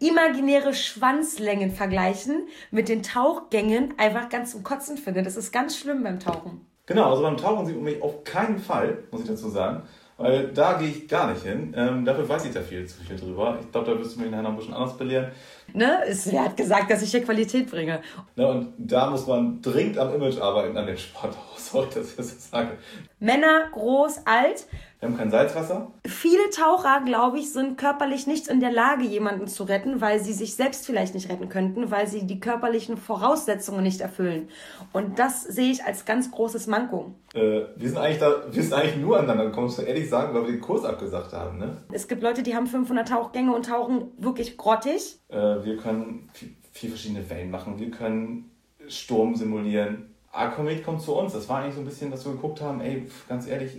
imaginäre Schwanzlängen vergleichen mit den Tauchgängen einfach ganz zum Kotzen finde. Das ist ganz schlimm beim Tauchen. Genau, also beim Tauchen sieht man mich auf keinen Fall, muss ich dazu sagen. Weil da gehe ich gar nicht hin. Ähm, dafür weiß ich da viel zu viel drüber. Ich glaube, da wirst du mich nachher noch ein bisschen anders belehren. Ne? Es, wer hat gesagt, dass ich hier Qualität bringe? Ne, und da muss man dringend am Image arbeiten, an dem Sport. Sorry, dass ich das so sage. Männer, groß, alt. Wir haben kein Salzwasser. Viele Taucher, glaube ich, sind körperlich nicht in der Lage, jemanden zu retten, weil sie sich selbst vielleicht nicht retten könnten, weil sie die körperlichen Voraussetzungen nicht erfüllen. Und das sehe ich als ganz großes Manko. Äh, wir sind eigentlich da, wir sind eigentlich nur aneinander gekommen, muss man ehrlich sagen, weil wir den Kurs abgesagt haben, ne? Es gibt Leute, die haben 500 Tauchgänge und tauchen wirklich grottig. Äh, wir können vier verschiedene Wellen machen. Wir können Sturm simulieren. Aquamed kommt zu uns. Das war eigentlich so ein bisschen, dass wir geguckt haben, ey, ganz ehrlich,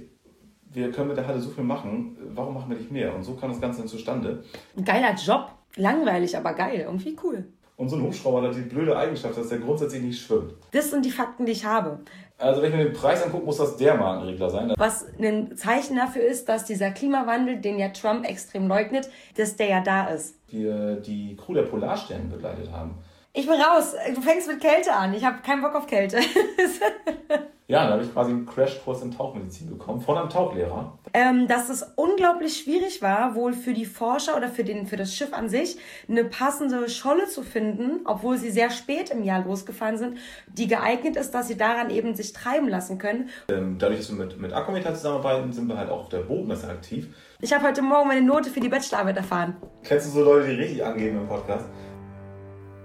wir können mit der Halle so viel machen, warum machen wir nicht mehr? Und so kam das Ganze dann zustande. Ein geiler Job. Langweilig, aber geil. Irgendwie cool. Und so ein Hubschrauber hat die blöde Eigenschaft, dass der grundsätzlich nicht schwimmt. Das sind die Fakten, die ich habe. Also wenn ich mir den Preis angucke, muss das der Markenregler sein. Was ein Zeichen dafür ist, dass dieser Klimawandel, den ja Trump extrem leugnet, dass der ja da ist. Wir die Crew der Polarsterne begleitet haben. Ich bin raus. Du fängst mit Kälte an. Ich habe keinen Bock auf Kälte. ja, da habe ich quasi einen Crashkurs in Tauchmedizin bekommen von einem Tauchlehrer. Ähm, dass es unglaublich schwierig war, wohl für die Forscher oder für, den, für das Schiff an sich, eine passende Scholle zu finden, obwohl sie sehr spät im Jahr losgefahren sind, die geeignet ist, dass sie daran eben sich treiben lassen können. Ähm, dadurch, dass wir mit, mit Akkumeter zusammenarbeiten, sind wir halt auch auf der Bogenmesse aktiv. Ich habe heute Morgen meine Note für die Bachelorarbeit erfahren. Kennst du so Leute, die richtig angeben im Podcast?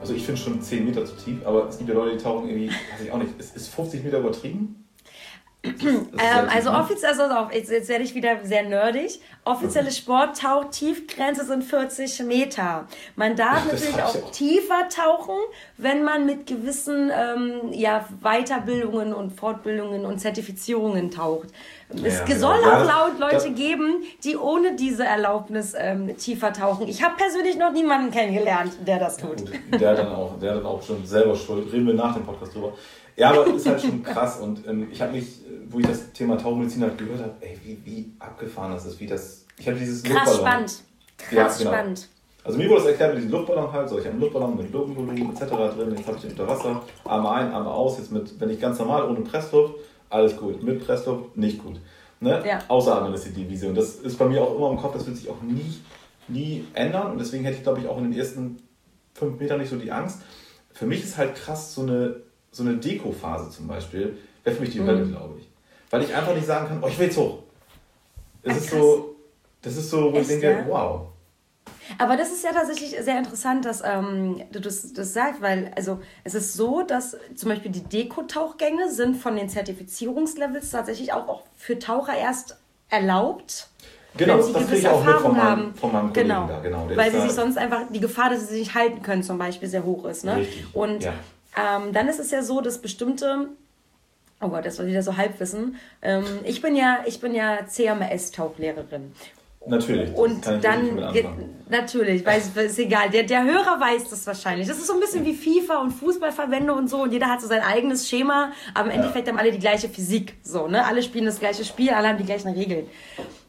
also ich finde schon 10 Meter zu tief, aber es gibt ja Leute, die tauchen irgendwie, weiß ich auch nicht, ist, ist 50 Meter übertrieben? ähm, also offiziell, also auf, jetzt, jetzt werde ich wieder sehr nerdig. Offizielle Sporttauchtiefgrenze sind 40 Meter. Man darf Ach, natürlich auch, auch, tiefer tauchen, wenn man mit gewissen ähm, ja, Weiterbildungen und Fortbildungen und Zertifizierungen taucht. Es ja, soll ja. auch laut Leute geben, die ohne diese Erlaubnis ähm, tiefer tauchen. Ich habe persönlich noch niemanden kennengelernt, der das tut. Ja, der, dann auch, der dann auch schon selber schuld. Reden wir nach dem Podcast drüber. Ja, aber ist halt schon krass. Und ähm, ich habe mich, wo ich das Thema Tauchmedizin halt gehört habe, ey, wie, wie abgefahren das ist, wie das. Ich habe dieses Krass Luftballon. spannend. Krass ja, genau. spannend. Also mir wurde das erklärt mit diesem Luftballon halt, so ich habe einen Luftballon mit Luftvolumen etc. drin, jetzt habe ich den unter Wasser, Arme ein, Arme aus, jetzt mit, wenn ich ganz normal ohne Pressluft, alles gut, mit Pressluft nicht gut. Ne? Ja. Ausatmen ist die Vision. Das ist bei mir auch immer im Kopf, das wird sich auch nie, nie ändern und deswegen hätte ich glaube ich auch in den ersten fünf Metern nicht so die Angst. Für mich ist halt krass so eine so eine Deko-Phase zum Beispiel, wäre für mich die mhm. Hölle, glaube ich. Weil ich einfach nicht sagen kann, oh, ich will jetzt hoch. Es ist so, das ist so, wo Echt, ich denke, ja? wow. Aber das ist ja tatsächlich sehr interessant, dass ähm, du das, das sagst, weil also es ist so, dass zum Beispiel die Deko-Tauchgänge sind von den Zertifizierungslevels tatsächlich auch, auch für Taucher erst erlaubt. Genau, wenn sie das gewisse auch Erfahrung mit von meinem, von meinem Kollegen genau, da, genau. Weil sie sich sonst einfach, die Gefahr, dass sie sich nicht halten können, zum Beispiel sehr hoch ist. Ne? Richtig, Und ja. Ähm, dann ist es ja so, dass bestimmte Oh Gott, das war wieder so Halbwissen. Ähm, ich bin ja, ich bin ja CMS-Tauchlehrerin. Natürlich. Und dann, natürlich, weil es ist egal. Der, der Hörer weiß das wahrscheinlich. Das ist so ein bisschen wie FIFA und Fußballverbände und so. Und jeder hat so sein eigenes Schema, aber im Endeffekt ja. haben alle die gleiche Physik. So, ne? Alle spielen das gleiche Spiel, alle haben die gleichen Regeln.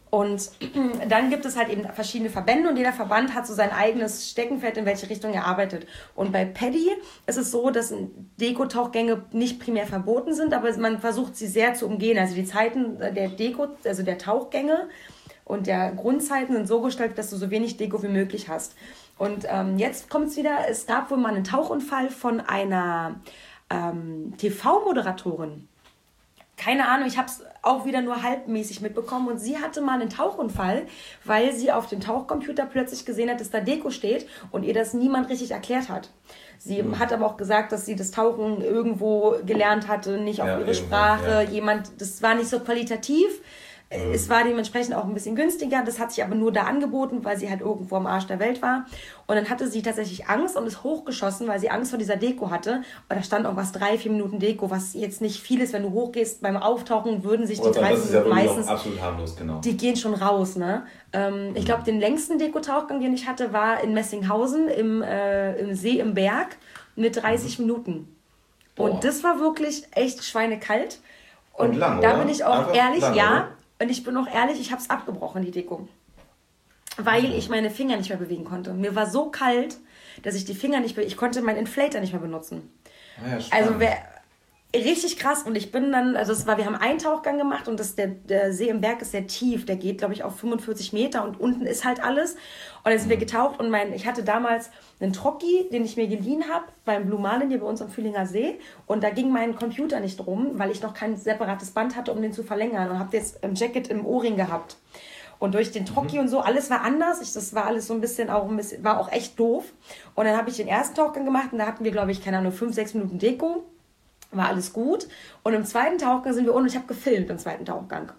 Und dann gibt es halt eben verschiedene Verbände und jeder Verband hat so sein eigenes Steckenpferd, in welche Richtung er arbeitet. Und bei Paddy ist es so, dass Deko-Tauchgänge nicht primär verboten sind, aber man versucht sie sehr zu umgehen. Also die Zeiten der Deko, also der Tauchgänge und der Grundzeiten sind so gestaltet, dass du so wenig Deko wie möglich hast. Und ähm, jetzt kommt es wieder, es gab wohl mal einen Tauchunfall von einer ähm, TV-Moderatorin keine Ahnung, ich habe es auch wieder nur halbmäßig mitbekommen. Und sie hatte mal einen Tauchunfall, weil sie auf dem Tauchcomputer plötzlich gesehen hat, dass da Deko steht und ihr das niemand richtig erklärt hat. Sie mhm. hat aber auch gesagt, dass sie das Tauchen irgendwo gelernt hatte, nicht auf ja, ihre Sprache. Ja. Jemand, das war nicht so qualitativ. Mhm. Es war dementsprechend auch ein bisschen günstiger. Das hat sich aber nur da angeboten, weil sie halt irgendwo am Arsch der Welt war. Und dann hatte sie tatsächlich Angst und ist hochgeschossen, weil sie Angst vor dieser Deko hatte. Und da stand auch was drei, vier Minuten Deko, was jetzt nicht viel ist. Wenn du hochgehst beim Auftauchen, würden sich die drei Minuten ja meistens. absolut harmlos, genau. Die gehen schon raus, ne? Ähm, ich glaube, den längsten Dekotauchgang, den ich hatte, war in Messinghausen im, äh, im See im Berg mit 30 mhm. Minuten. Boah. Und das war wirklich echt schweinekalt. Und, und lang, da oder? bin ich auch Einfach ehrlich, lang, ja. Oder? Und ich bin auch ehrlich, ich habe es abgebrochen, die Deko. Weil mhm. ich meine Finger nicht mehr bewegen konnte. Mir war so kalt, dass ich die Finger nicht Ich konnte meinen Inflator nicht mehr benutzen. Ah ja, also wer, richtig krass. Und ich bin dann, also es war, wir haben einen Tauchgang gemacht und das, der, der See im Berg ist sehr tief. Der geht, glaube ich, auf 45 Meter und unten ist halt alles. Und dann sind wir mhm. getaucht und mein, ich hatte damals einen Trocki, den ich mir geliehen habe beim Blue Marlin hier bei uns am Fühlinger See. Und da ging mein Computer nicht rum, weil ich noch kein separates Band hatte, um den zu verlängern. Und habe jetzt ein Jacket im Ohrring gehabt. Und durch den Trocki mhm. und so, alles war anders. Ich, das war alles so ein bisschen auch ein bisschen, war auch echt doof. Und dann habe ich den ersten Tauchgang gemacht und da hatten wir, glaube ich, keine Ahnung, fünf, sechs Minuten Deko war alles gut. Und im zweiten Tauchgang sind wir unten, ich habe gefilmt im zweiten Tauchgang.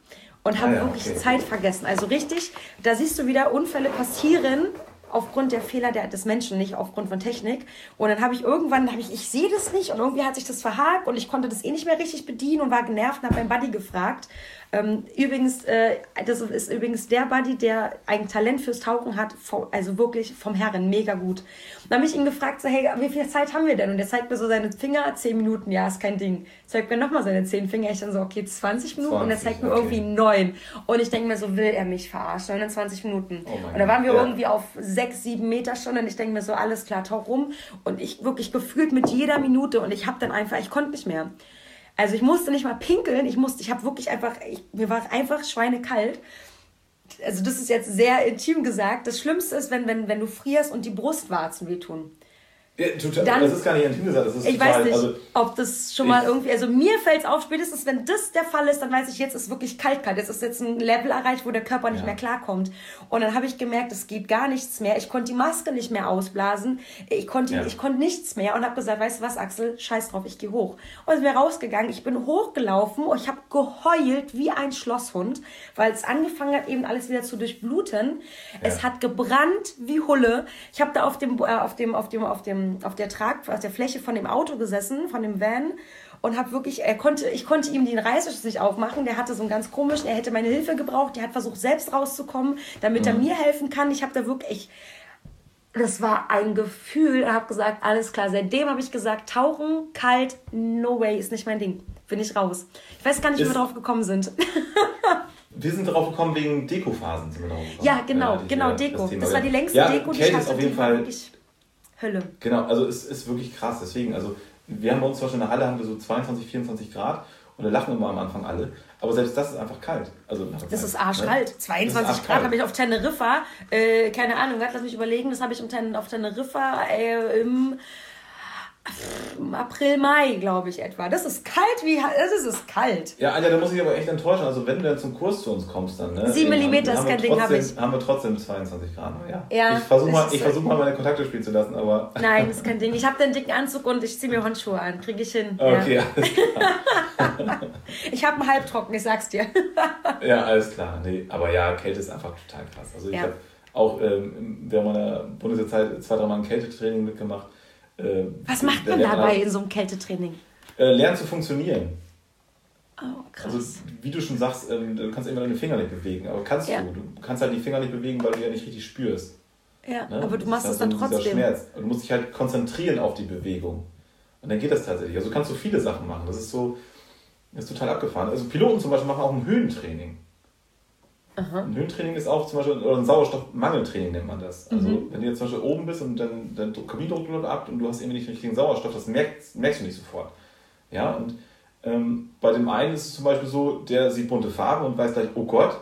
Und habe ah ja, wirklich okay. Zeit vergessen. Also richtig, da siehst du wieder, Unfälle passieren aufgrund der Fehler der, des Menschen, nicht aufgrund von Technik. Und dann habe ich irgendwann, habe ich, ich sehe das nicht und irgendwie hat sich das verhakt und ich konnte das eh nicht mehr richtig bedienen und war genervt und habe meinen Buddy gefragt. Ähm, übrigens, äh, das ist übrigens der Buddy, der ein Talent fürs Tauchen hat, also wirklich vom Herren, mega gut. Dann habe ich ihn gefragt, so, hey, wie viel Zeit haben wir denn? Und er zeigt mir so seine Finger, 10 Minuten, ja, ist kein Ding. Zeigt mir nochmal seine 10 Finger. Ich dann so, okay, 20 Minuten 20, und er zeigt mir okay. irgendwie 9. Und ich denke mir so, will er mich verarschen? 29 Minuten. Oh und da waren wir ja. irgendwie auf 6, 7 Meter schon und ich denke mir so, alles klar, tauch rum. Und ich wirklich gefühlt mit jeder Minute und ich habe dann einfach, ich konnte nicht mehr. Also ich musste nicht mal pinkeln, ich musste, ich habe wirklich einfach, ich, mir war einfach schweinekalt. Also das ist jetzt sehr intim gesagt. Das Schlimmste ist, wenn, wenn, wenn du frierst und die Brustwarzen wehtun. Ja, total, dann, das ist gar nicht intim gesagt. Das ist ich total, weiß nicht, also, ob das schon mal irgendwie. Also mir fällt es auf, spätestens wenn das der Fall ist, dann weiß ich, jetzt ist wirklich kalt, kalt. Jetzt ist jetzt ein Level erreicht, wo der Körper nicht ja. mehr klarkommt. Und dann habe ich gemerkt, es geht gar nichts mehr. Ich konnte die Maske nicht mehr ausblasen. Ich konnte, ja. ich konnte nichts mehr und habe gesagt, weißt du was, Axel, scheiß drauf, ich gehe hoch. Und wir rausgegangen. Ich bin hochgelaufen und ich habe geheult wie ein Schlosshund, weil es angefangen hat, eben alles wieder zu durchbluten. Ja. Es hat gebrannt wie Hulle. Ich habe da auf dem, äh, auf dem, auf dem, auf dem auf der Trag, auf der Fläche von dem Auto gesessen, von dem Van und habe wirklich, er konnte, ich konnte ihm den Reißverschluss nicht aufmachen. Der hatte so einen ganz komischen, er hätte meine Hilfe gebraucht. Der hat versucht selbst rauszukommen, damit mhm. er mir helfen kann. Ich habe da wirklich, das war ein Gefühl. Er hat gesagt, alles klar. Seitdem habe ich gesagt, tauchen, kalt, no way, ist nicht mein Ding. Bin ich raus. Ich weiß gar nicht, wie wir drauf gekommen sind. Wir sind darauf gekommen wegen Dekophasen. Sind wir drauf gekommen. Ja, genau, ja, genau, Deko. Das, das war die längste ja, Deko, die ich hatte. Ist auf jeden Fall Hölle. Genau, also es ist wirklich krass. Deswegen, also wir haben bei uns zum Beispiel in der Halle haben wir so 22, 24 Grad und da lachen immer am Anfang alle. Aber selbst das ist einfach kalt. Also das ist arschkalt. Ne? 22 Grad habe ich auf Teneriffa. Äh, keine Ahnung, lass mich überlegen. Das habe ich auf Teneriffa äh, im April, Mai, glaube ich etwa. Das ist kalt, wie das ist kalt. Ja, Anja, da muss ich aber echt enttäuschen. Also wenn du dann zum Kurs zu uns kommst, dann ne? 7 mm ist kein Ding, habe ich. Haben wir trotzdem 22 Grad. Ja. ja ich versuche mal, versuch mal meine Kontakte spielen zu lassen, aber. Nein, das ist kein Ding. Ich habe den dicken Anzug und ich ziehe mir Handschuhe an. Kriege ich hin. Okay, ja. alles klar. ich habe einen Halbtrocken, ich sag's dir. ja, alles klar. Nee, aber ja, Kälte ist einfach total krass. Also ich ja. habe auch ähm, während meiner Bundeszeit zwei, drei Mal ein Kältetraining mitgemacht äh, Was macht man dabei in so einem Kältetraining? Äh, lernen zu funktionieren. Oh, krass. Also, wie du schon sagst, ähm, du kannst immer deine Finger nicht bewegen, aber kannst ja. du. Du kannst halt die Finger nicht bewegen, weil du ja nicht richtig spürst. Ja, ne? aber du machst es dann trotzdem. Schmerz. Und du musst dich halt konzentrieren auf die Bewegung. Und dann geht das tatsächlich. Also du kannst so viele Sachen machen. Das ist so, das ist total abgefahren. Also Piloten zum Beispiel machen auch ein Höhentraining. Aha. Ein Höhentraining ist auch zum Beispiel, oder ein Sauerstoffmangeltraining nennt man das. Also mhm. wenn du jetzt zum Beispiel oben bist und dann dein Kabinendruck läuft ab und du hast irgendwie nicht den richtigen Sauerstoff, das merkst, merkst du nicht sofort. Ja, und ähm, bei dem einen ist es zum Beispiel so, der sieht bunte Farben und weiß gleich, oh Gott,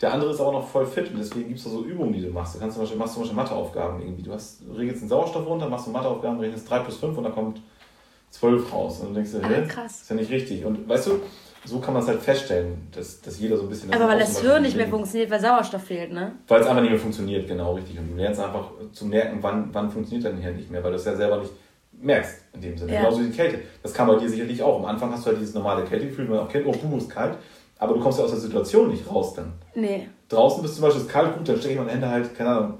der andere ist aber noch voll fit und deswegen gibt es da so Übungen, die du machst. Du kannst zum Beispiel, machst zum Beispiel Matheaufgaben irgendwie. Du hast, regelst den Sauerstoff runter, machst du Matheaufgaben, rechnest 3 plus 5 und da kommt 12 raus. Und du denkst ah, hey, krass. ist ja nicht richtig. Und weißt du, so kann man es halt feststellen, dass, dass jeder so ein bisschen. Aber weil das Hirn nicht mehr funktioniert, weil Sauerstoff fehlt, ne? Weil es einfach nicht mehr funktioniert, genau, richtig. Und du lernst einfach zu merken, wann, wann funktioniert dein Hirn nicht mehr, weil du es ja selber nicht merkst in dem Sinne. Ja. Genauso wie die Kälte. Das kam bei dir sicherlich auch. Am Anfang hast du halt dieses normale Kältegefühl, man auch kennt, oh, Puh ist kalt. aber du kommst ja aus der Situation nicht raus dann. Nee. Draußen bist du zum Beispiel kalt, gut, dann stecke ich meine Hände halt, keine Ahnung,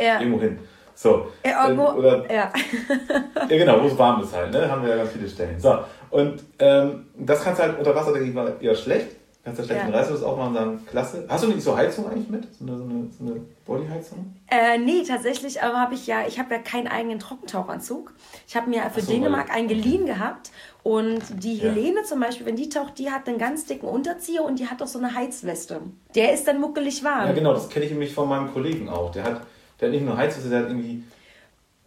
ja. irgendwo hin. So. Ja, irgendwo, oder, ja. ja, genau, wo es warm ist halt, ne? Haben wir ja ganz viele Stellen. So. Und ähm, das kannst du halt unter Wasser, denke ich mal, eher schlecht. Kannst du schlecht ja. Reißverschluss aufmachen und sagen, klasse. Hast du nicht so Heizung eigentlich mit? So eine, so eine, so eine Bodyheizung? Äh, nee, tatsächlich aber habe ich ja, ich habe ja keinen eigenen Trockentauchanzug. Ich habe mir für so, Dänemark einen geliehen gehabt und die ja. Helene zum Beispiel, wenn die taucht, die hat einen ganz dicken Unterzieher und die hat auch so eine Heizweste. Der ist dann muckelig warm. Ja genau, das kenne ich nämlich von meinem Kollegen auch. Der hat, der hat nicht nur Heizweste, der hat irgendwie,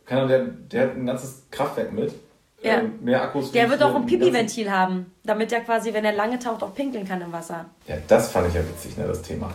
keine Ahnung, der, der hat ein ganzes Kraftwerk mit ja. Ähm, mehr Akkus. Der wird auch ein Pipi-Ventil haben, damit er quasi, wenn er lange taucht, auch pinkeln kann im Wasser. Ja, das fand ich ja witzig, ne, das Thema.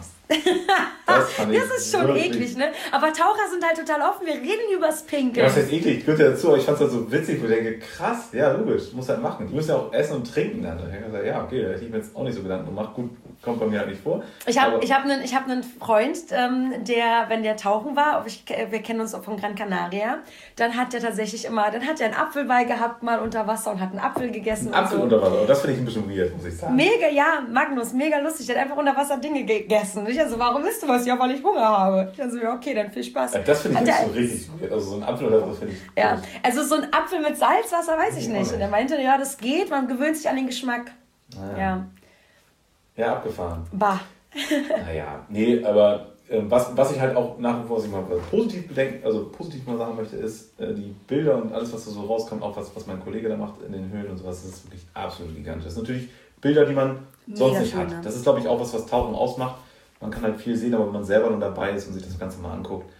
Das, fand ich das ist schon wirklich. eklig, ne? Aber Taucher sind halt total offen, wir reden übers Pinkeln. Ja, was heißt eklig? Gehört ja dazu, aber ich fand es halt so witzig, wo ich denke, krass, ja, logisch, muss halt machen. Die müssen ja auch essen und trinken dann. Ich gesagt, ja, okay, da hätte ich mir jetzt auch nicht so Gedanken gemacht. Gut, kommt bei mir halt nicht vor. Ich habe hab einen, hab einen Freund, ähm, der, wenn der tauchen war, ich, wir kennen uns auch von Gran Canaria, dann hat der tatsächlich immer, dann hat er einen Apfel bei gehabt, mal unter Wasser und hat einen Apfel gegessen. Apfel so. unter Wasser, das finde ich ein bisschen weird, muss ich sagen. Mega, ja, Magnus, mega lustig. Der hat einfach unter Wasser Dinge gegessen. Ich also, warum isst du was? Ja, weil ich Hunger habe. Ich also, ja, okay, dann viel Spaß. Ja, das finde ich so richtig weird. Also so ein Apfel oder was finde ich. Ja, also so ein Apfel mit Salzwasser weiß ich nicht. Und er meinte, ja, das geht, man gewöhnt sich an den Geschmack. Ah, ja. ja. Abgefahren. Bah. naja, nee, aber äh, was, was ich halt auch nach wie vor mal positiv bedenken, also positiv mal sagen möchte, ist, äh, die Bilder und alles, was da so rauskommt, auch was, was mein Kollege da macht in den Höhlen und sowas, das ist wirklich absolut gigantisch. Das sind natürlich Bilder, die man sonst Mega nicht hat. Das ist, glaube ich, auch was, was Tauchen ausmacht. Man kann halt viel sehen, aber wenn man selber nur dabei ist und sich das Ganze mal anguckt,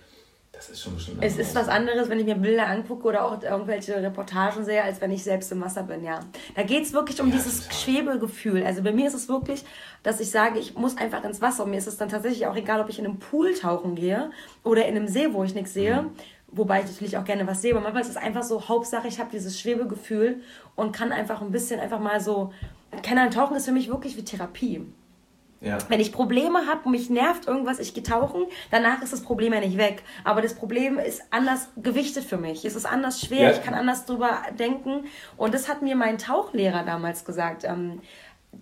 das ist schon bestimmt. Es ist was anderes, wenn ich mir Bilder angucke oder auch irgendwelche Reportagen sehe, als wenn ich selbst im Wasser bin, ja. Da geht es wirklich um ja, dieses total. Schwebegefühl. Also bei mir ist es wirklich, dass ich sage, ich muss einfach ins Wasser. Und mir ist es dann tatsächlich auch egal, ob ich in einem Pool tauchen gehe oder in einem See, wo ich nichts sehe. Mhm. Wobei ich natürlich auch gerne was sehe. Aber manchmal ist es einfach so, Hauptsache, ich habe dieses Schwebegefühl und kann einfach ein bisschen einfach mal so. Keine Ahnung, Tauchen ist für mich wirklich wie Therapie. Ja. Wenn ich Probleme habe und mich nervt irgendwas, ich gehe tauchen, danach ist das Problem ja nicht weg. Aber das Problem ist anders gewichtet für mich. Es ist anders schwer, ja. ich kann anders drüber denken. Und das hat mir mein Tauchlehrer damals gesagt. Ähm,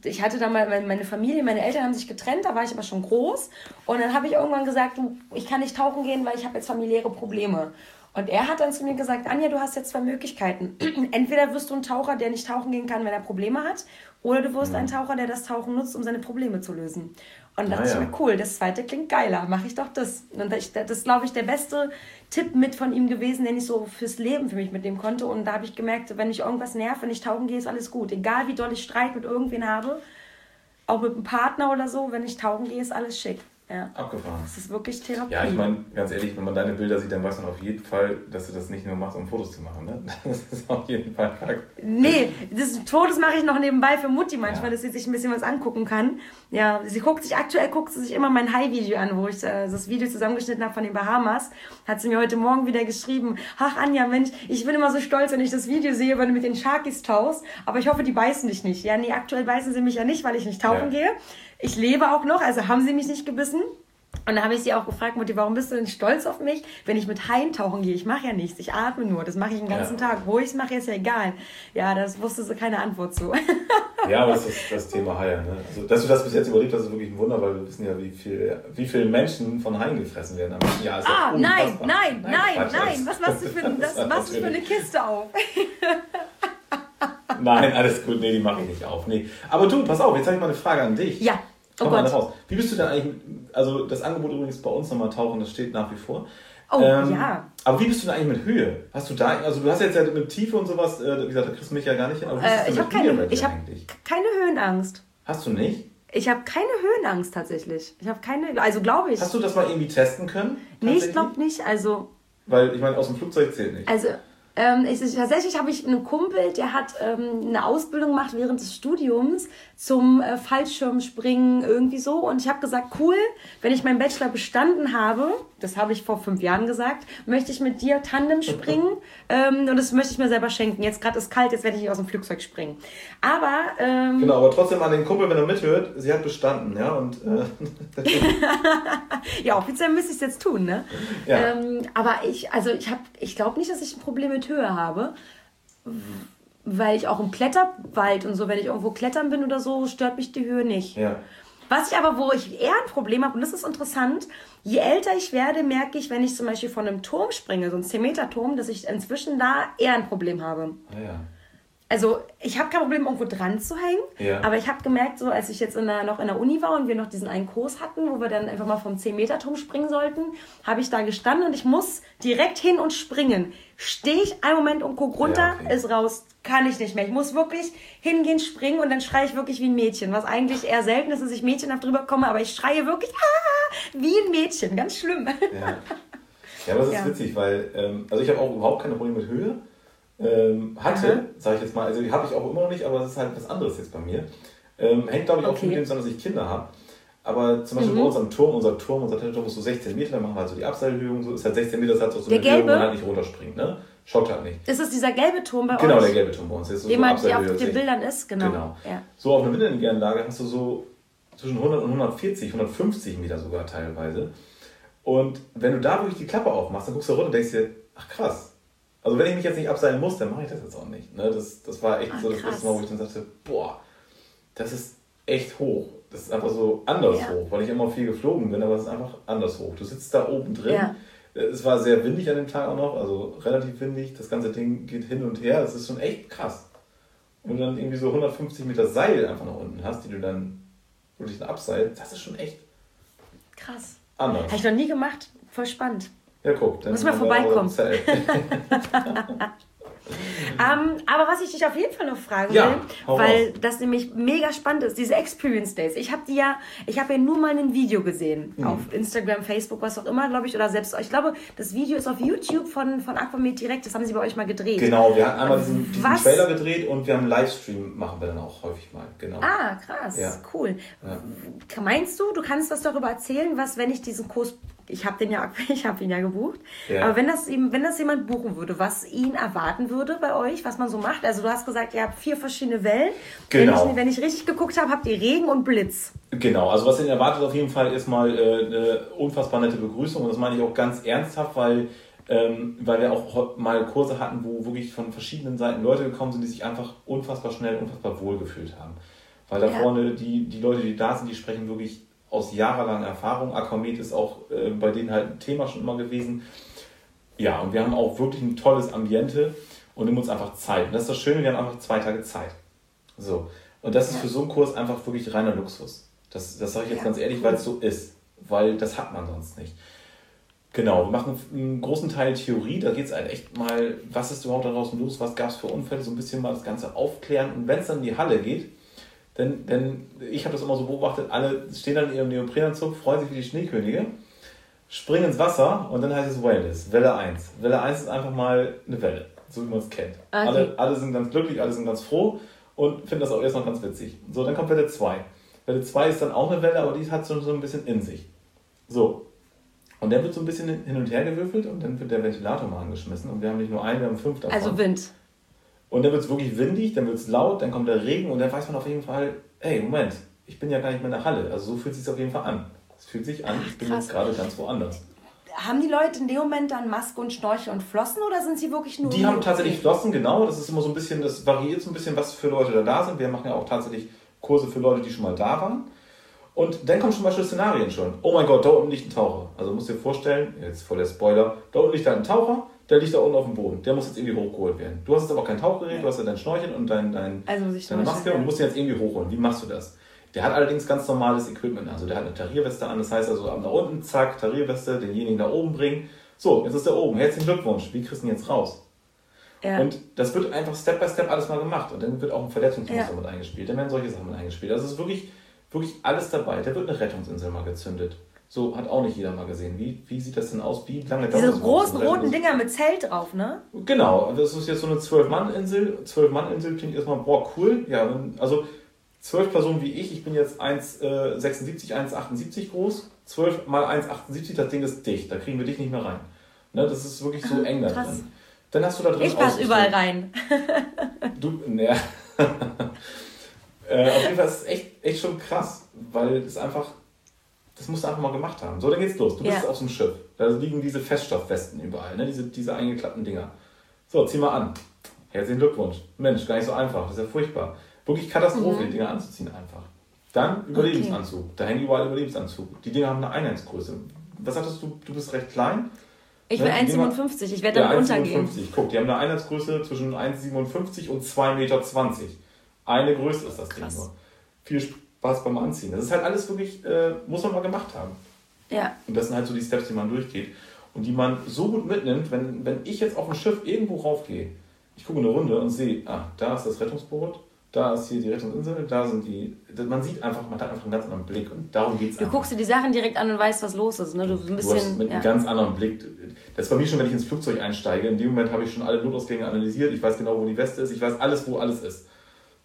ich hatte da mal meine Familie, meine Eltern haben sich getrennt, da war ich aber schon groß. Und dann habe ich irgendwann gesagt, ich kann nicht tauchen gehen, weil ich habe jetzt familiäre Probleme. Und er hat dann zu mir gesagt, Anja, du hast jetzt zwei Möglichkeiten. Entweder wirst du ein Taucher, der nicht tauchen gehen kann, wenn er Probleme hat, oder du wirst mhm. ein Taucher, der das Tauchen nutzt, um seine Probleme zu lösen. Und da dachte ja. ich mir, cool, das zweite klingt geiler, mache ich doch das. Und das, ist, glaube ich, der beste Tipp mit von ihm gewesen, den ich so fürs Leben für mich mitnehmen konnte. Und da habe ich gemerkt, wenn ich irgendwas nervt, wenn ich tauchen gehe, ist alles gut. Egal wie doll ich Streit mit irgendwen habe, auch mit einem Partner oder so, wenn ich tauchen gehe, ist alles schick. Ja. Abgefahren. Das ist wirklich Therapie. Ja, ich meine, ganz ehrlich, wenn man deine Bilder sieht, dann weiß man auf jeden Fall, dass du das nicht nur machst, um Fotos zu machen. Ne? Das ist auf jeden Fall. Nee, das Fotos mache ich noch nebenbei für Mutti manchmal, ja. dass sie sich ein bisschen was angucken kann. Ja, sie guckt sich, aktuell guckt sie sich immer mein High-Video an, wo ich äh, das Video zusammengeschnitten habe von den Bahamas. Hat sie mir heute Morgen wieder geschrieben, ach Anja, Mensch, ich bin immer so stolz, wenn ich das Video sehe, wenn du mit den Sharkies tauchst, aber ich hoffe, die beißen dich nicht. Ja, nee, aktuell beißen sie mich ja nicht, weil ich nicht tauchen ja. gehe. Ich lebe auch noch, also haben sie mich nicht gebissen. Und da habe ich sie auch gefragt, Mutti, warum bist du denn stolz auf mich, wenn ich mit Haien tauchen gehe? Ich mache ja nichts, ich atme nur, das mache ich den ganzen ja. Tag. Wo ich es mache, ist ja egal. Ja, das wusste sie keine Antwort zu. ja, aber das ist das Thema Haie. Ne? Also, dass du das bis jetzt überlebt hast, ist wirklich ein Wunder, weil wir wissen ja, wie, viel, wie viele Menschen von Haien gefressen werden. Aber ja, ah, ja nein, nein, nein, nein, nein. Was machst du für, das, machst du für eine Kiste auf? nein, alles gut, nee, die mache ich nicht auf. Nee. Aber du, pass auf, jetzt habe ich mal eine Frage an dich. Ja. Oh Gott. Raus. Wie bist du denn eigentlich, also das Angebot übrigens bei uns nochmal tauchen, das steht nach wie vor. Oh, ähm, ja. Aber wie bist du denn eigentlich mit Höhe? Hast du da, also du hast jetzt ja mit Tiefe und sowas, äh, wie gesagt, da kriegst du mich ja gar nicht hin, aber wie äh, ist ich habe keine, ich hab keine Höhenangst. Hast du nicht? Ich habe keine Höhenangst tatsächlich. Ich habe keine, also glaube ich. Hast du das mal irgendwie testen können? Nee, ich glaube nicht, also... Weil, ich meine, aus dem Flugzeug zählt nicht. Also ähm, ich, tatsächlich habe ich einen Kumpel, der hat ähm, eine Ausbildung gemacht während des Studiums zum äh, Fallschirmspringen irgendwie so. Und ich habe gesagt, cool, wenn ich meinen Bachelor bestanden habe, das habe ich vor fünf Jahren gesagt, möchte ich mit dir Tandem springen ähm, und das möchte ich mir selber schenken. Jetzt gerade ist kalt, jetzt werde ich nicht aus dem Flugzeug springen. Aber ähm, genau, aber trotzdem an den Kumpel, wenn er mithört, sie hat bestanden, ja und äh, ja offiziell müsste ich es jetzt tun, ne? Ja. Ähm, aber ich, also ich habe, ich glaube nicht, dass ich ein Problem mit Höhe habe weil ich auch im Kletterwald und so, wenn ich irgendwo klettern bin oder so, stört mich die Höhe nicht. Ja. Was ich aber, wo ich eher ein Problem habe, und das ist interessant, je älter ich werde, merke ich, wenn ich zum Beispiel von einem Turm springe, so ein 10-Meter-Turm, dass ich inzwischen da eher ein Problem habe. Ah, ja also ich habe kein Problem, irgendwo dran zu hängen, ja. aber ich habe gemerkt, so als ich jetzt in der, noch in der Uni war und wir noch diesen einen Kurs hatten, wo wir dann einfach mal vom 10-Meter-Turm springen sollten, habe ich da gestanden und ich muss direkt hin und springen. Stehe ich einen Moment und guck runter, ja, okay. ist raus, kann ich nicht mehr. Ich muss wirklich hingehen, springen und dann schreie ich wirklich wie ein Mädchen, was eigentlich eher selten ist, dass ich mädchenhaft drüber komme, aber ich schreie wirklich ah, wie ein Mädchen, ganz schlimm. Ja, ja aber das ist witzig, weil ähm, also ich habe auch überhaupt keine Probleme mit Höhe ähm, hatte, sage ich jetzt mal, also die habe ich auch immer noch nicht, aber es ist halt was anderes jetzt bei mir. Ähm, hängt, glaube ich, auch okay. mit dem zusammen, dass ich Kinder habe. Aber zum Beispiel mhm. bei unserem Turm, unser Turm, unser Turm ist so 16 Meter, da machen wir halt so die Abseilhöhung, so ist halt 16 Meter, das hat so, so eine gelbe? Höhe, wo man halt nicht runterspringt, ne? Schaut halt nicht. Ist es dieser gelbe Turm bei genau, euch? Genau, der gelbe Turm bei uns. Ist so Jemand, so der auf den Bildern ist, genau. genau. Ja. So auf einer Windelanlage hast du so zwischen 100 und 140, 150 Meter sogar teilweise. Und wenn du da wirklich die Klappe aufmachst, dann guckst du runter und denkst dir, ach krass, also wenn ich mich jetzt nicht abseilen muss, dann mache ich das jetzt auch nicht. Ne? Das, das war echt Ach, so das erste Mal, wo ich dann sagte, boah, das ist echt hoch. Das ist einfach so anders ja. hoch, weil ich immer viel geflogen bin, aber es ist einfach anders hoch. Du sitzt da oben drin. Ja. Es war sehr windig an dem Tag auch noch, also relativ windig. Das ganze Ding geht hin und her. Das ist schon echt krass. Und dann irgendwie so 150 Meter Seil einfach nach unten hast, die du dann wirklich abseilst, das ist schon echt krass. Anders. Habe ich noch nie gemacht. Voll spannend. Ja, guck. Dann Muss mal vorbeikommen. ähm, aber was ich dich auf jeden Fall noch fragen ja, will, weil raus. das nämlich mega spannend ist, diese Experience Days. Ich habe die ja, ich habe ja nur mal ein Video gesehen mhm. auf Instagram, Facebook, was auch immer, glaube ich, oder selbst. Ich glaube, das Video ist auf YouTube von von Aquamed direkt. Das haben sie bei euch mal gedreht. Genau, wir haben einmal diesen, diesen Trailer gedreht und wir haben einen Livestream machen wir dann auch häufig mal. Genau. Ah, krass, ja. cool. Ja. Meinst du, du kannst was darüber erzählen, was wenn ich diesen Kurs ich habe den ja, ich habe ihn ja gebucht. Ja. Aber wenn das ihm, wenn das jemand buchen würde, was ihn erwarten würde bei euch, was man so macht. Also du hast gesagt, ihr habt vier verschiedene Wellen. Genau. Wenn ich, wenn ich richtig geguckt habe, habt ihr Regen und Blitz. Genau. Also was ihn erwartet auf jeden Fall ist mal äh, eine unfassbar nette Begrüßung und das meine ich auch ganz ernsthaft, weil ähm, weil wir auch mal Kurse hatten, wo wirklich von verschiedenen Seiten Leute gekommen sind, die sich einfach unfassbar schnell, unfassbar wohl gefühlt haben. Weil da ja. vorne die, die Leute, die da sind, die sprechen wirklich aus jahrelanger Erfahrung. Aquamed ist auch äh, bei denen halt ein Thema schon immer gewesen. Ja, und wir haben auch wirklich ein tolles Ambiente und nehmen uns einfach Zeit. Und das ist das Schöne, wir haben einfach zwei Tage Zeit. So. Und das ist für so einen Kurs einfach wirklich reiner Luxus. Das, das sage ich jetzt ja, ganz ehrlich, weil es so ist. Weil das hat man sonst nicht. Genau, wir machen einen großen Teil Theorie, da geht es halt echt mal, was ist überhaupt da draußen los, was gab es für Unfälle, so ein bisschen mal das Ganze aufklären. Und wenn es dann in die Halle geht, denn, denn ich habe das immer so beobachtet, alle stehen dann in ihrem Neoprenanzug, freuen sich wie die Schneekönige, springen ins Wasser und dann heißt es Wellness, Welle 1. Welle 1 ist einfach mal eine Welle, so wie man es kennt. Okay. Alle, alle sind ganz glücklich, alle sind ganz froh und finden das auch erstmal ganz witzig. So, dann kommt Welle 2. Welle 2 ist dann auch eine Welle, aber die hat so, so ein bisschen in sich. So. Und dann wird so ein bisschen hin und her gewürfelt und dann wird der Ventilator mal angeschmissen und wir haben nicht nur einen, wir haben fünf davon. Also Wind. Und dann wird es wirklich windig, dann wird es laut, dann es fühlt sich an, ich bin Krass. jetzt gerade ganz woanders. Haben die Leute in dem Moment dann Maske und Schnorchel und Flossen oder sind sie wirklich nur. Die haben tatsächlich Flossen, genau. Das ist immer so ein bisschen, das variiert so ein bisschen, was für Leute da da sind. Wir machen ja auch tatsächlich Kurse für Leute, die schon mal da waren. Und dann kommen zum Beispiel Szenarien schon. Oh mein Gott, da unten liegt ein Taucher. Also musst dir vorstellen, jetzt voll der Spoiler, da unten liegt da ein Taucher, der liegt da unten auf dem Boden. Der muss jetzt irgendwie hochgeholt werden. Du hast jetzt aber kein Tauchgerät, ja. du hast ja dein Schnorcheln und dein, dein, also deine Maske und musst ihn jetzt irgendwie hochholen. Wie machst du das? Der hat allerdings ganz normales Equipment. Also der hat eine Tarierweste an. Das heißt also, da unten, zack, Tarierweste, denjenigen da oben bringen. So, jetzt ist er oben. Herzlichen Glückwunsch. Wie kriegst du ihn jetzt raus? Ja. Und das wird einfach Step by Step alles mal gemacht. Und dann wird auch ein Verletzungsmuster ja. mit eingespielt. Dann werden solche Sachen mit eingespielt. Also es ist wirklich, wirklich alles dabei. Da wird eine Rettungsinsel mal gezündet. So hat auch nicht jeder mal gesehen. Wie, wie sieht das denn aus? Wie lange dauert Diese das? großen roten Dinger mit Zelt drauf, ne? Genau, das ist jetzt so eine Zwölf-Mann-Insel. Zwölf-Mann-Insel klingt erstmal, boah, cool. Ja, also zwölf Personen wie ich, ich bin jetzt 1,76, 1,78 äh, groß. Zwölf mal 1,78, das Ding ist dicht, da kriegen wir dich nicht mehr rein. Ne, das ist wirklich so eng da drin. Dann hast du da drin Ich passe überall rein. du, naja. äh, auf jeden Fall ist es echt, echt schon krass, weil es einfach das musst du einfach mal gemacht haben. So, dann geht's los. Du bist ja. auf einem Schiff. Da liegen diese Feststoffwesten überall, ne? diese, diese eingeklappten Dinger. So, zieh mal an. Herzlichen Glückwunsch. Mensch, gar nicht so einfach. Das ist ja furchtbar. Wirklich Katastrophe, mhm. die Dinger anzuziehen einfach. Dann Überlebensanzug. Okay. Da hängen überall Überlebensanzug. Die Dinger haben eine Einheitsgröße. Was sagtest du? Du bist recht klein. Ich bin ne? 1,57. Ich werde dann ja, runtergehen. Guck, die haben eine Einheitsgröße zwischen 1,57 und 2,20 Meter. Eine Größe ist das Krass. Ding nur. Viel Spaß beim Anziehen. Das ist halt alles wirklich, äh, muss man mal gemacht haben. Ja. Und das sind halt so die Steps, die man durchgeht. Und die man so gut mitnimmt, wenn, wenn ich jetzt auf ein Schiff irgendwo raufgehe, ich gucke eine Runde und sehe, ah, da ist das Rettungsboot, da ist hier die Rettungsinsel, da sind die. Man sieht einfach, man hat einfach einen ganz anderen Blick und darum geht es Du einfach. guckst dir die Sachen direkt an und weißt, was los ist. Ne? Du, ein bisschen, du hast mit ja. einem ganz anderen Blick. Das ist bei mir schon, wenn ich ins Flugzeug einsteige. In dem Moment habe ich schon alle Notausgänge analysiert. Ich weiß genau, wo die Weste ist. Ich weiß alles, wo alles ist.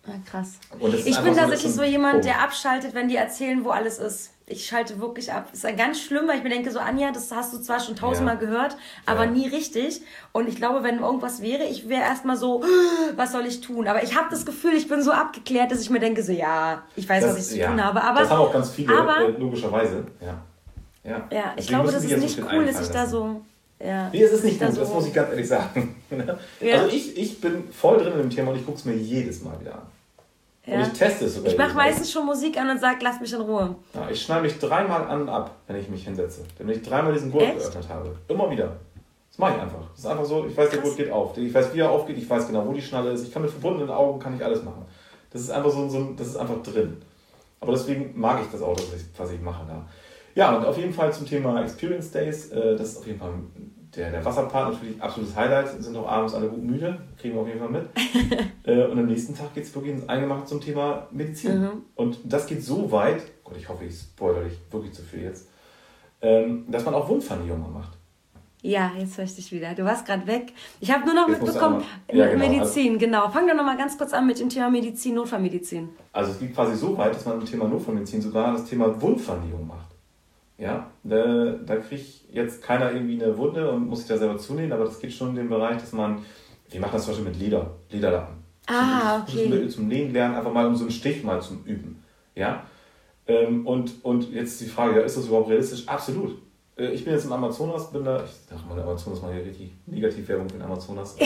Ja, krass. ich bin tatsächlich so, so jemand, der abschaltet, wenn die erzählen, wo alles ist. Ich schalte wirklich ab. Ist ganz schlimm, weil ich mir denke, so Anja, das hast du zwar schon tausendmal ja. gehört, aber ja. nie richtig. Und ich glaube, wenn irgendwas wäre, ich wäre erstmal so, was soll ich tun? Aber ich habe das Gefühl, ich bin so abgeklärt, dass ich mir denke, so, ja, ich weiß, das, was ich zu tun habe. Aber, das haben auch ganz viele, aber, äh, logischerweise. Ja, ja. ja ich glaube, das ist nicht cool, dass ich da so. Ja, nee, es ist nicht gut, so das muss ich ganz ehrlich sagen. Also ich, ich bin voll drin in dem Thema und ich gucke es mir jedes Mal wieder an. Ja. Und ich teste es sogar. Ich mache meistens schon Musik an und sage, lass mich in Ruhe. Ja, ich schneide mich dreimal an und ab, wenn ich mich hinsetze. Wenn ich dreimal diesen Gurt Echt? geöffnet habe. Immer wieder. Das mache ich einfach. Das ist einfach so, ich weiß, der Gurt geht auf. Ich weiß, wie er aufgeht, ich weiß genau, wo die Schnalle ist. Ich kann mit verbundenen Augen kann ich alles machen. Das ist einfach so, so das ist einfach drin. Aber deswegen mag ich das auch, was ich mache da. Ja, und auf jeden Fall zum Thema Experience Days. Äh, das ist auf jeden Fall der, der Wasserpark natürlich absolutes Highlight, sind auch abends alle gut müde, kriegen wir auf jeden Fall mit. äh, und am nächsten Tag geht es wirklich ins Eingemachte zum Thema Medizin. Mhm. Und das geht so weit, Gott, ich hoffe, ich spoilere dich wirklich zu viel jetzt, ähm, dass man auch Wundvernehmungen macht. Ja, jetzt höre ich dich wieder. Du warst gerade weg. Ich habe nur noch jetzt mitbekommen, ja, genau. Medizin, also, genau. Fang doch noch mal ganz kurz an mit dem Thema Medizin, Notfallmedizin. Also es geht quasi so weit, dass man im Thema Notfallmedizin sogar das Thema Wundvernehmung macht. Ja, da, da kriegt jetzt keiner irgendwie eine Wunde und muss sich da selber zunehmen, aber das geht schon in den Bereich, dass man, wir machen das zum Beispiel mit Leder, Lederlappen. Ah, okay. Mittel zum Nähen lernen, einfach mal um so einen Stich mal zum Üben. Ja, ähm, und, und jetzt die Frage, ist das überhaupt realistisch? Absolut. Äh, ich bin jetzt im Amazonas, bin da, ich dachte mal, der Amazonas mal hier richtig Negativwerbung für den Amazonas.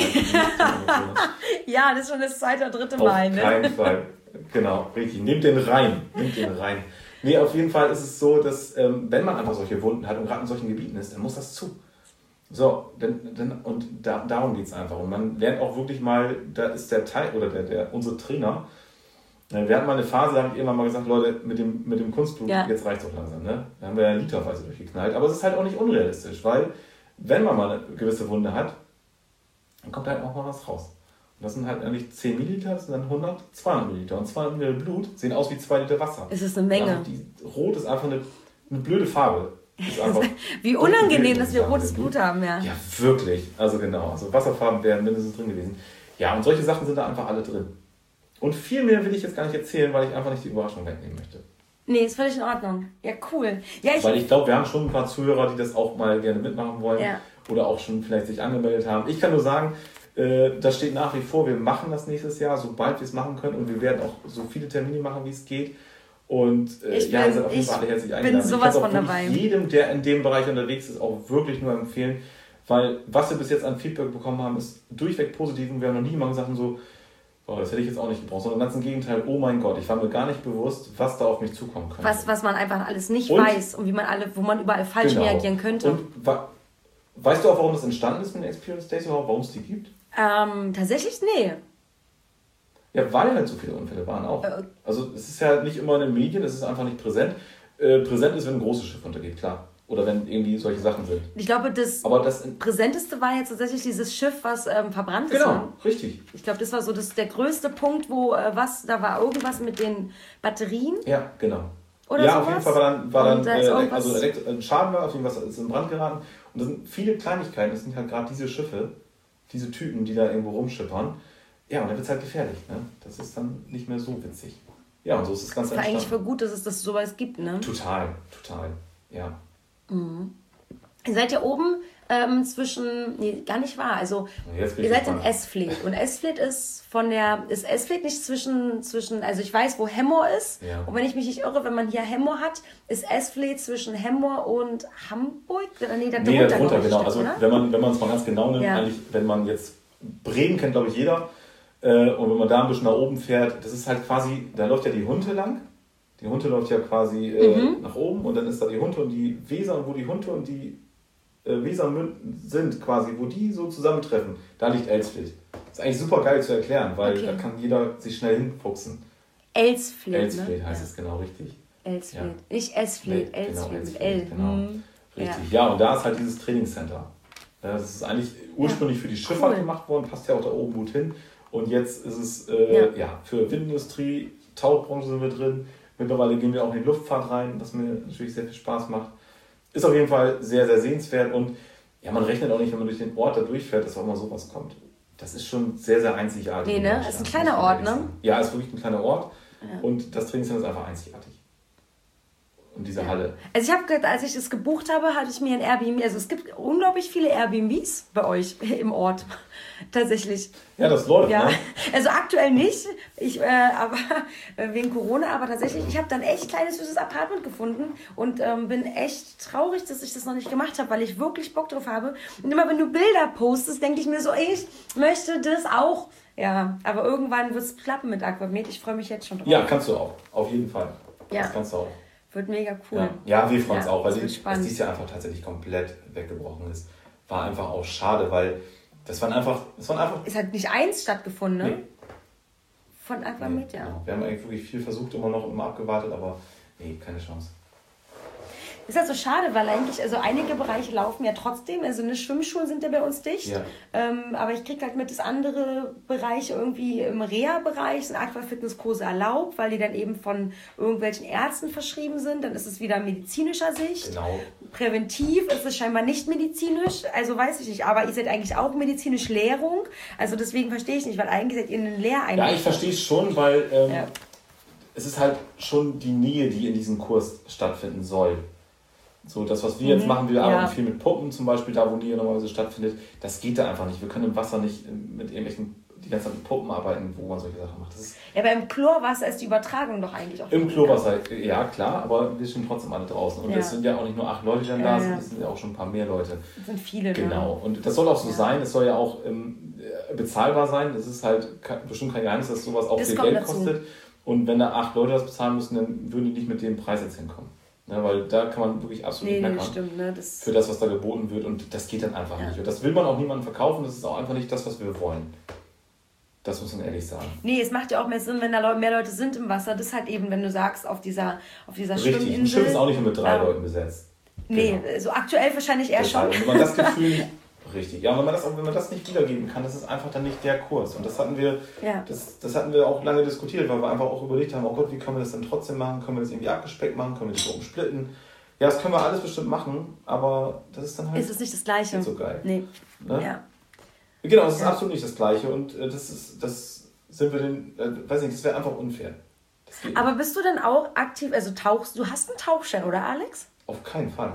ja, das ist schon das zweite oder dritte Mal, Auf ne? Auf keinen Fall. Genau, richtig. Nehmt den rein. Nehmt den rein. Nee, auf jeden Fall ist es so, dass ähm, wenn man einfach solche Wunden hat und gerade in solchen Gebieten ist, dann muss das zu. So, denn, denn, und da, darum geht es einfach. Und man lernt auch wirklich mal, da ist der Teil oder der, der, unsere Trainer, äh, wir hatten mal eine Phase, da habe ich irgendwann mal gesagt, Leute, mit dem, mit dem Kunstblut, ja. jetzt reicht es auch langsam. Ne? Da haben wir ja literweise durchgeknallt. Aber es ist halt auch nicht unrealistisch, weil wenn man mal eine gewisse Wunde hat, dann kommt halt auch mal was raus. Und das sind halt eigentlich 10 Milliliter, das sind dann 100, 200 Milliliter. Und 200 Milliliter Blut sehen aus wie 2 Liter Wasser. Es ist eine Menge. Also die, Rot ist einfach eine, eine blöde Farbe. wie unangenehm, dass wir rotes Blut. Blut haben, ja. Ja, wirklich. Also genau. Also Wasserfarben wären mindestens drin gewesen. Ja, und solche Sachen sind da einfach alle drin. Und viel mehr will ich jetzt gar nicht erzählen, weil ich einfach nicht die Überraschung wegnehmen möchte. Nee, ist völlig in Ordnung. Ja, cool. Ja, ich weil ich glaube, wir haben schon ein paar Zuhörer, die das auch mal gerne mitmachen wollen. Ja. Oder auch schon vielleicht sich angemeldet haben. Ich kann nur sagen, das steht nach wie vor, wir machen das nächstes Jahr, sobald wir es machen können und wir werden auch so viele Termine machen, wie es geht. Und äh, ich ja, bin, seid auf jeden Fall alle herzlich eingeladen. Bin sowas ich kann von dabei. jedem, der in dem Bereich unterwegs ist, auch wirklich nur empfehlen, weil was wir bis jetzt an Feedback bekommen haben, ist durchweg positiv und wir haben noch nie jemanden gesagt so, oh, das hätte ich jetzt auch nicht gebraucht, sondern ganz im Gegenteil, oh mein Gott, ich war mir gar nicht bewusst, was da auf mich zukommen könnte. Was, was man einfach alles nicht und, weiß und wie man alle, wo man überall falsch genau. reagieren könnte. Und weißt du auch, warum das entstanden ist mit den Experience Days überhaupt, warum es die gibt? Ähm, tatsächlich, nee. Ja, weil halt so viele Unfälle waren auch. Äh, also es ist ja nicht immer in den Medien, es ist einfach nicht präsent. Äh, präsent ist, wenn ein großes Schiff untergeht, klar. Oder wenn irgendwie solche Sachen sind. Ich glaube, das, Aber das Präsenteste war jetzt tatsächlich dieses Schiff, was ähm, verbrannt ist. Genau, ne? richtig. Ich glaube, das war so das, der größte Punkt, wo äh, was, da war irgendwas mit den Batterien. Ja, genau. Oder ja, sowas? auf jeden Fall war dann, war dann da äh, also ein Schaden war, auf jeden Fall ist in Brand geraten. Und das sind viele Kleinigkeiten, das sind halt gerade diese Schiffe, diese Typen, die da irgendwo rumschippern. Ja, und dann wird es halt gefährlich. Ne? Das ist dann nicht mehr so witzig. Ja, und so ist es ganz einfach. Das ist eigentlich für gut, dass es das sowas gibt, ne? Total, total, ja. Mhm. Ihr seid ja oben ähm, zwischen, nee, gar nicht wahr. Also ihr seid in Esfleet und Esfleet ist von der, ist Esfleet nicht zwischen, zwischen, also ich weiß, wo Hemmoor ist. Ja. Und wenn ich mich nicht irre, wenn man hier Hemmoor hat, ist Esfleet zwischen Hemmoor und Hamburg? Nee, da nee, drunter, genau. Also oder? wenn man wenn man es mal ganz genau nimmt, ja. eigentlich, wenn man jetzt Bremen kennt, glaube ich, jeder. Äh, und wenn man da ein bisschen nach oben fährt, das ist halt quasi, da läuft ja die Hunte lang. Die Hunte läuft ja quasi äh, mhm. nach oben und dann ist da die Hunte und die Weser und wo die Hunte und die äh, Weser sind, quasi, wo die so zusammentreffen, da liegt Elsfleth. Das ist eigentlich super geil zu erklären, weil okay. da kann jeder sich schnell hinfuchsen. Elsfleth. Elsfleth ne? heißt ja. es genau richtig. Elsfleth. Ja. Nicht Esfleth, nee, Elsfleth genau, mit L. Genau. Mhm. Richtig. Ja. ja, und da ist halt dieses Trainingscenter. Das ist eigentlich ursprünglich für die Schifffahrt cool. gemacht worden, passt ja auch da oben gut hin. Und jetzt ist es äh, ja. für Windindustrie, Tauchbranche sind wir drin. Mittlerweile gehen wir auch in die Luftfahrt rein, was mir natürlich sehr viel Spaß macht. Ist auf jeden Fall sehr, sehr sehenswert und ja, man rechnet auch nicht, wenn man durch den Ort da durchfährt, dass auch mal sowas kommt. Das ist schon sehr, sehr einzigartig. Nee, ne? Ist ein kleiner Ort, ne? Ja, ist wirklich ein kleiner Ort. Ja. Und das Trainingscenter ist einfach einzigartig in dieser ja. Halle. Also ich habe, als ich das gebucht habe, hatte ich mir ein Airbnb. Also es gibt unglaublich viele Airbnbs bei euch im Ort, tatsächlich. Ja, das läuft. Ja, ne? also aktuell nicht, ich, äh, aber wegen Corona. Aber tatsächlich, ich habe dann echt kleines süßes Apartment gefunden und ähm, bin echt traurig, dass ich das noch nicht gemacht habe, weil ich wirklich Bock drauf habe. Und immer wenn du Bilder postest, denke ich mir so, ich möchte das auch. Ja, aber irgendwann wird es klappen mit Aquamed. Ich freue mich jetzt schon drauf. Ja, kannst du auch, auf jeden Fall. Ja. Das kannst du auch. Wird mega cool. Ja, ja wir freuen uns ja, auch, weil die, dass dieses Jahr einfach tatsächlich komplett weggebrochen ist. War einfach auch schade, weil das waren einfach. Das waren einfach es hat nicht eins stattgefunden, ne? Nee. Von Anfang nee, mit, ja. Genau. Wir haben eigentlich wirklich viel versucht, immer noch immer abgewartet, aber nee, keine Chance. Ist halt so schade, weil eigentlich, also einige Bereiche laufen ja trotzdem. Also eine Schwimmschulen sind ja bei uns dicht. Ja. Ähm, aber ich kriege halt mit, dass andere Bereiche irgendwie im Reha-Bereich sind Aquafitnesskurse erlaubt, weil die dann eben von irgendwelchen Ärzten verschrieben sind. Dann ist es wieder medizinischer Sicht. Genau. Präventiv ist es scheinbar nicht medizinisch. Also weiß ich nicht. Aber ihr seid eigentlich auch medizinisch Lehrung. Also deswegen verstehe ich nicht, weil eigentlich seid ihr eine Lehreinrichtung. Ja, ich verstehe es schon, weil ähm, ja. es ist halt schon die Nähe, die in diesem Kurs stattfinden soll. So, das, was wir mhm. jetzt machen, wir arbeiten ja. viel mit Puppen, zum Beispiel da, wo Nähe normalerweise stattfindet. Das geht da einfach nicht. Wir können im Wasser nicht mit irgendwelchen, die ganze Zeit mit Puppen arbeiten, wo man solche Sachen macht. Das ja, aber im Chlorwasser ist die Übertragung doch eigentlich auch. Im Chlorwasser, ja, klar, aber wir sind trotzdem alle draußen. Und ja. es sind ja auch nicht nur acht Leute, die dann da sind, es sind ja auch schon ein paar mehr Leute. Das sind viele, ne? Genau. Ne? Und das soll auch so sein. Es soll ja auch ähm, bezahlbar sein. Das ist halt bestimmt kein Geheimnis, dass sowas auch das viel Geld dazu. kostet. Und wenn da acht Leute das bezahlen müssen, dann würden die nicht mit dem Preis jetzt hinkommen. Ne, weil da kann man wirklich absolut nee, meckern. Stimmt, ne? das für das, was da geboten wird. Und das geht dann einfach ja. nicht. Und das will man auch niemandem verkaufen. Das ist auch einfach nicht das, was wir wollen. Das muss man ehrlich sagen. Nee, es macht ja auch mehr Sinn, wenn da mehr Leute sind im Wasser. Das ist halt eben, wenn du sagst, auf dieser, auf dieser Richtig. Schwimminsel. Ein Schiff ist auch nicht nur mit drei ähm, Leuten besetzt. Nee, genau. so aktuell wahrscheinlich eher Deshalb, schon. Wenn man das Gefühl Richtig. Ja, wenn man, das, wenn man das nicht wiedergeben kann, das ist einfach dann nicht der Kurs. Und das hatten wir, ja. das, das hatten wir auch lange diskutiert, weil wir einfach auch überlegt haben, oh Gott, wie können wir das denn trotzdem machen? Können wir das irgendwie abgespeckt machen? Können wir das so umsplitten? Ja, das können wir alles bestimmt machen, aber das ist dann halt. Ist es nicht das Gleiche? Nicht so geil. Nee. Ne? Ja. Genau, es ist ja. absolut nicht das Gleiche und äh, das ist, das sind wir den, äh, weiß nicht, das wäre einfach unfair. Aber bist du denn auch aktiv, also tauchst, du hast einen Tauchschein, oder Alex? Auf keinen Fall.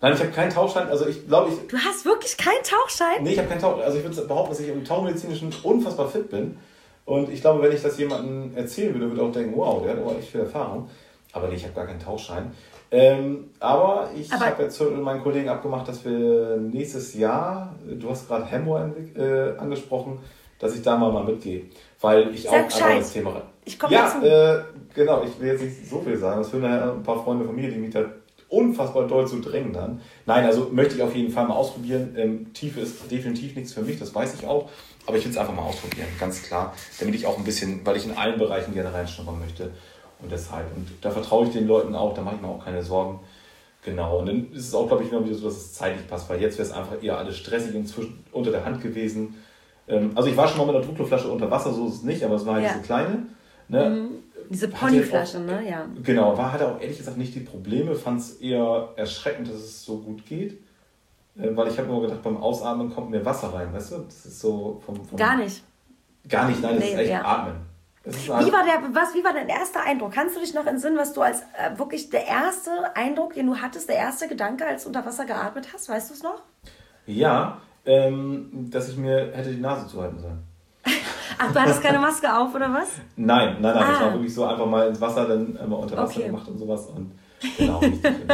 Nein, ich habe keinen Tauchschein, also ich glaube ich... Du hast wirklich keinen Tauchschein? Nee, ich habe keinen Tauchschein, also ich würde behaupten, dass ich im Tauchmedizinischen unfassbar fit bin und ich glaube, wenn ich das jemandem erzählen würde, würde auch denken, wow, der hat aber echt viel Erfahrung. Aber nee, ich habe gar keinen Tauchschein. Ähm, aber ich habe jetzt mit meinen Kollegen abgemacht, dass wir nächstes Jahr, du hast gerade Hemmo äh, angesprochen, dass ich da mal, mal mitgehe. Weil ich Sag auch einfach das Thema. Ich komme Ja, äh, genau, ich will jetzt nicht so viel sagen. Das ja ein paar Freunde von mir, die mich da unfassbar doll zu drängen dann. Nein, also möchte ich auf jeden Fall mal ausprobieren. Ähm, Tiefe ist definitiv nichts für mich, das weiß ich auch. Aber ich will es einfach mal ausprobieren, ganz klar. Damit ich auch ein bisschen, weil ich in allen Bereichen gerne reinschnuppern möchte. Und deshalb, und da vertraue ich den Leuten auch, da mache ich mir auch keine Sorgen. Genau, und dann ist es auch, glaube ich, immer wieder so, dass es zeitlich passt, weil jetzt wäre es einfach eher alles stressig inzwischen unter der Hand gewesen. Ähm, also ich war schon mal mit einer Druckluftflasche unter Wasser, so ist es nicht, aber es war halt ja. diese kleine. Ne? Mhm. Diese Ponyflasche, ne? Ja. Genau, war, hatte auch ehrlich gesagt nicht die Probleme, fand es eher erschreckend, dass es so gut geht. Äh, weil ich habe nur gedacht, beim Ausatmen kommt mir Wasser rein, weißt du? Das ist so vom. vom Gar nicht. Gar nicht, nein, das nee, ist echt ja. Atmen. Wie war, der, was, wie war dein erster Eindruck? Kannst du dich noch entsinnen, was du als äh, wirklich der erste Eindruck, den du hattest, der erste Gedanke, als du unter Wasser geatmet hast? Weißt du es noch? Ja, ähm, dass ich mir hätte die Nase zuhalten sollen. Ach, du hattest keine Maske auf, oder was? Nein, nein, nein. Ah. Das war wirklich so einfach mal ins Wasser, dann immer unter Wasser okay. gemacht und sowas. Und genau,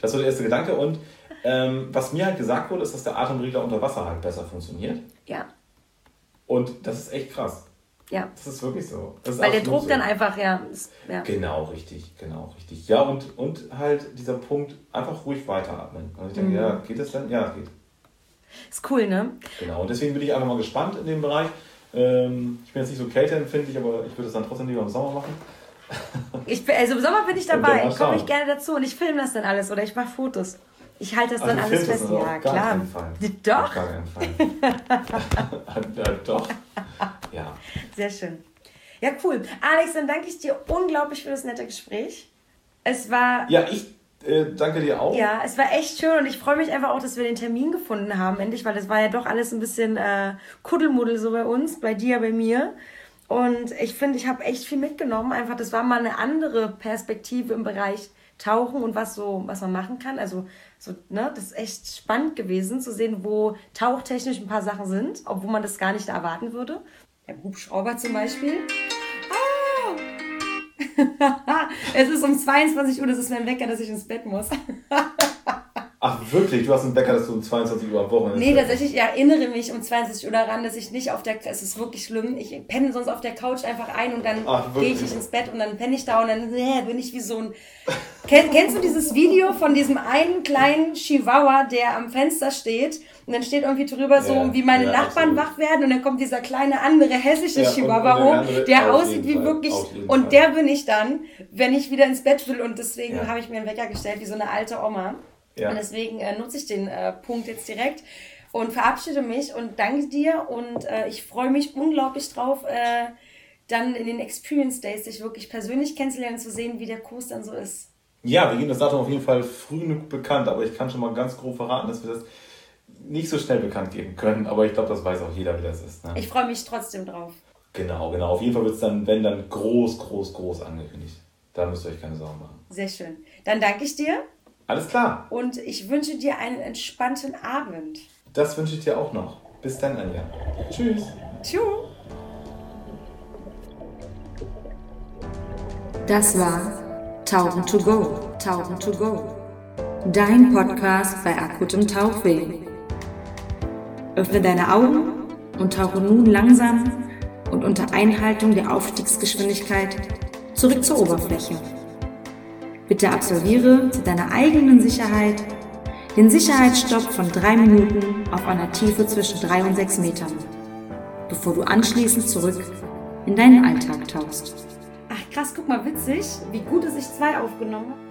das war der erste Gedanke. Und ähm, was mir halt gesagt wurde, ist, dass der Atemregler unter Wasser halt besser funktioniert. Ja. Und das ist echt krass. Ja. Das ist wirklich so. Ist Weil der Druck so. dann einfach, ja, ist, ja. Genau, richtig, genau, richtig. Ja, und, und halt dieser Punkt, einfach ruhig weiteratmen. Und ich denke, mhm. ja, geht das dann? Ja, geht. Ist cool, ne? Genau, und deswegen bin ich einfach mal gespannt in dem Bereich. Ähm, ich bin jetzt nicht so kälteempfindlich, aber ich würde es dann trotzdem lieber im Sommer machen. ich, also im Sommer bin ich dabei, komme ich gerne dazu und ich filme das dann alles oder ich mache Fotos. Ich halte das also dann alles fest. Ja, klar. Doch. Gar Fall. ja, doch. Ja. Sehr schön. Ja, cool. Alex, dann danke ich dir unglaublich für das nette Gespräch. Es war. Ja, ich äh, danke dir auch. Ja, es war echt schön und ich freue mich einfach auch, dass wir den Termin gefunden haben, endlich, weil das war ja doch alles ein bisschen äh, Kuddelmuddel so bei uns, bei dir, bei mir. Und ich finde, ich habe echt viel mitgenommen. Einfach, das war mal eine andere Perspektive im Bereich Tauchen und was so, was man machen kann. Also, so, ne, das ist echt spannend gewesen zu sehen, wo tauchtechnisch ein paar Sachen sind, obwohl man das gar nicht erwarten würde. Der Hubschrauber zum Beispiel. Es ist um 22 Uhr, das ist mein Wecker, dass ich ins Bett muss. Ach wirklich? Du hast einen Wecker, dass du um 22 Uhr am Wochenende Nee, tatsächlich, ich erinnere mich um 22 Uhr daran, dass ich nicht auf der, es ist wirklich schlimm, ich penne sonst auf der Couch einfach ein und dann gehe ich ins Bett und dann penne ich da und dann äh, bin ich wie so ein... Kenn, kennst du dieses Video von diesem einen kleinen Chihuahua, der am Fenster steht und dann steht irgendwie drüber so, ja, wie meine ja, Nachbarn absolut. wach werden und dann kommt dieser kleine andere hässliche ja, Chihuahua hoch, der, der aussieht wie Fall, wirklich... Und der bin ich dann, wenn ich wieder ins Bett will und deswegen habe ich mir einen Wecker gestellt, wie so eine alte Oma. Ja. Und deswegen äh, nutze ich den äh, Punkt jetzt direkt und verabschiede mich und danke dir und äh, ich freue mich unglaublich drauf, äh, dann in den Experience Days sich wirklich persönlich kennenzulernen, zu sehen, wie der Kurs dann so ist. Ja, wir geben das Datum auf jeden Fall früh genug bekannt, aber ich kann schon mal ganz grob verraten, dass wir das nicht so schnell bekannt geben können, aber ich glaube, das weiß auch jeder, wie das ist. Ne? Ich freue mich trotzdem drauf. Genau, genau. Auf jeden Fall wird es dann, wenn dann groß, groß, groß angekündigt. Da müsst ihr euch keine Sorgen machen. Sehr schön. Dann danke ich dir. Alles klar. Und ich wünsche dir einen entspannten Abend. Das wünsche ich dir auch noch. Bis dann, Anja. Tschüss. Tschüss. Das war Tauchen to go. Tauchen to go. Dein Podcast bei akutem Tauchweh. Öffne deine Augen und tauche nun langsam und unter Einhaltung der Aufstiegsgeschwindigkeit zurück zur Oberfläche. Bitte absolviere zu deiner eigenen Sicherheit den Sicherheitsstopp von drei Minuten auf einer Tiefe zwischen drei und sechs Metern, bevor du anschließend zurück in deinen Alltag tauchst. Ach krass, guck mal, witzig, wie gut, dass ich zwei aufgenommen habe.